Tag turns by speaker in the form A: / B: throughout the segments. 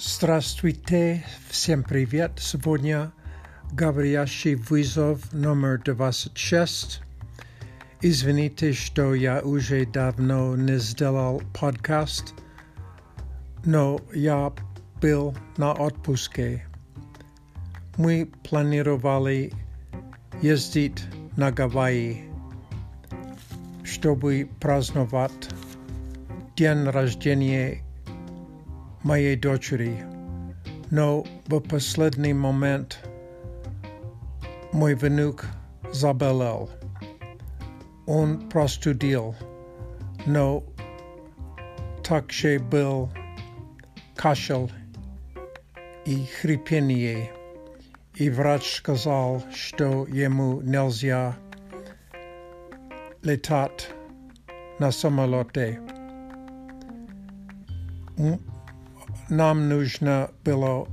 A: Здравствуйте, всем привет. Сегодня говорящий вызов номер 26. Извините, что я уже давно не сделал подкаст, но я был на отпуске. Мы планировали ездить на Гавайи, чтобы праздновать день рождения моей дочери, но в последний момент мой внук заболел. Он простудил, но также был кашель и хрипение, и врач сказал, что ему нельзя летать на самолете нам нужно было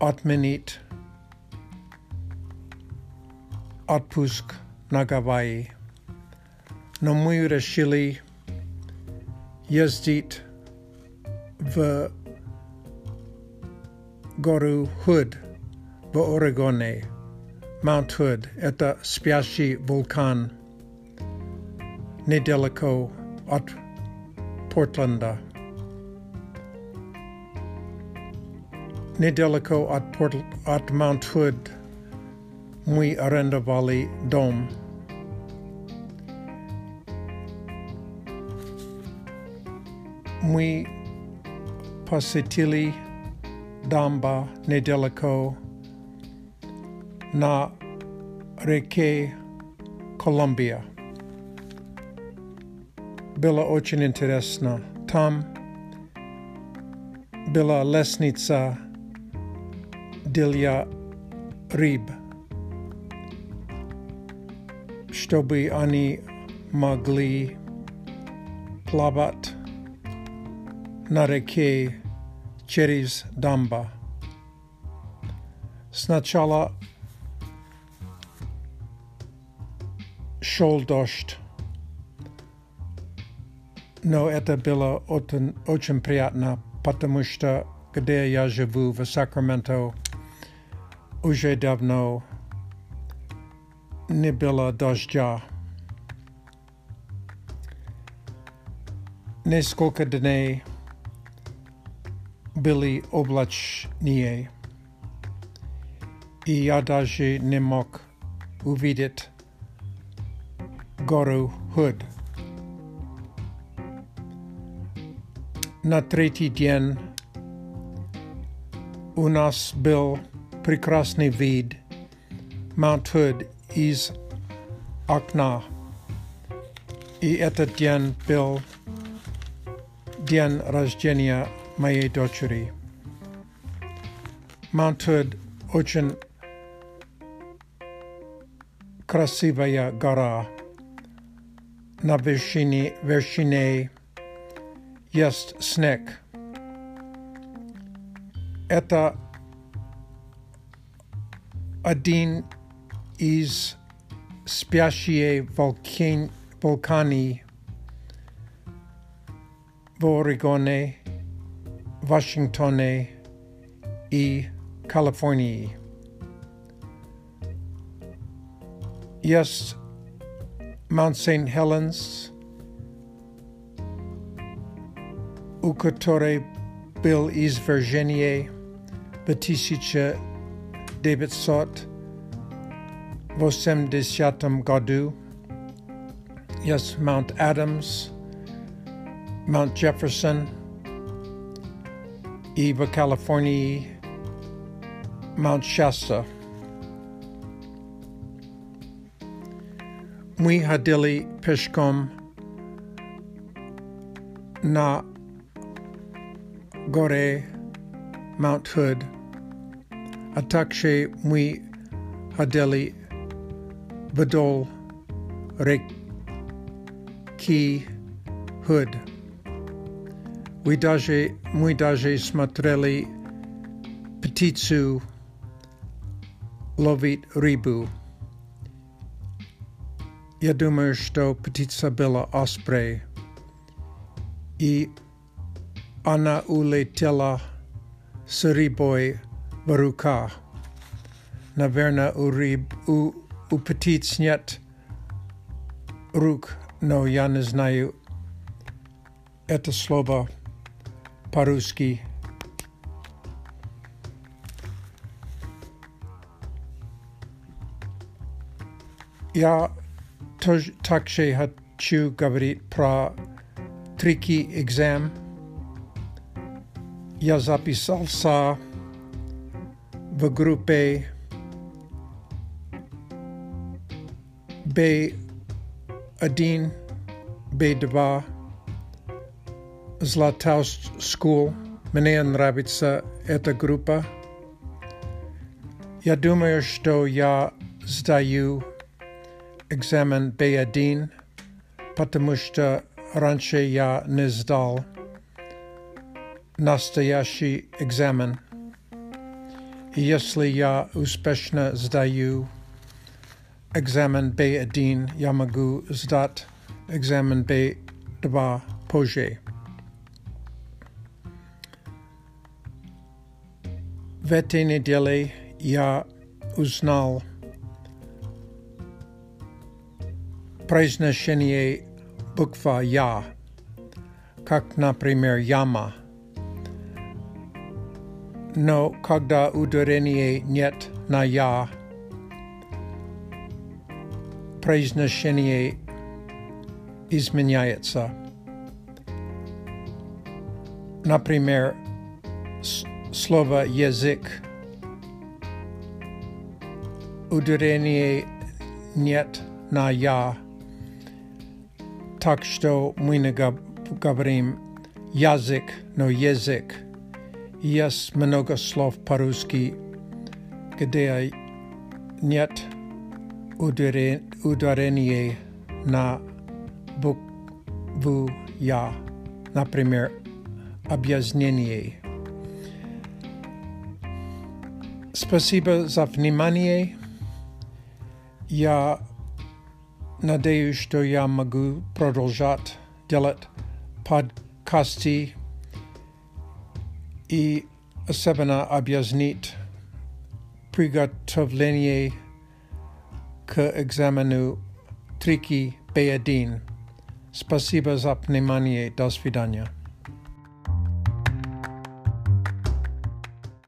A: отменить отпуск на Гавайи. Но мы решили ездить в гору Худ в Орегоне. Маунт Худ – это спящий вулкан недалеко от Портленда. Недалеко от, Порт, от Маунт Худ мы арендовали дом. Мы посетили дамба недалеко на реке Колумбия. Было очень интересно. Там была лестница для рыб, чтобы они могли плавать на реке через дамба. Сначала шел дождь, но это было очень, очень приятно, потому что где я живу в Сакраменто, už je dávno nebyla dažďa. Neskolka dny byly oblační i já daži nemok uvidit goru hud. Na třetí den u nás byl прекрасный вид Маунт Худ из окна. И этот день был день рождения моей дочери. Маунт Худ очень красивая гора. На вершине, вершине есть снег. Это Adin is spiacie volcan- volcani vorigone Washingtone e Californiae. Yes, Mount St. Helens, Ukotore Bill is Virginie, Batisice David Sot, Vosem de Shatam Gadu, yes, Mount Adams, Mount Jefferson, Eva California, Mount Shasta. Muhadili Pishkom Na Gore Mount Hood а также мы ходили вдоль реки Худ. Мы даже, мы даже смотрели птицу ловить рыбу. Я думаю, что птица была оспрей, и она улетела с рибой Baruka. Naverna urib u upetit sniet ruk no janiznayu etasloba paruski. Ja toj, takshe hachu gavarit pra triki exam. Ja zapisal sa в группе B1, B2, Zlataust School. Мне нравится эта группа. Я думаю, что я сдаю экзамен B1, потому что раньше я не сдал настоящий экзамен. И если я успешно сдаю экзамен B1, я могу сдать экзамен B2 позже. В этой неделе я узнал произношение буква «Я», как, например, «Яма». Но когда ударения нет на «Я», произношение изменяется. Например, слово «язык» ударения нет на «я», так что мы не говорим язык, но язык. Есть много слов по-русски, где нет ударения на букву «я», например, объяснение. Спасибо за внимание. Я надеюсь, что я могу продолжать делать подкасты и особенно объяснить приготовление к экзамену трики B1. Спасибо за внимание. До свидания.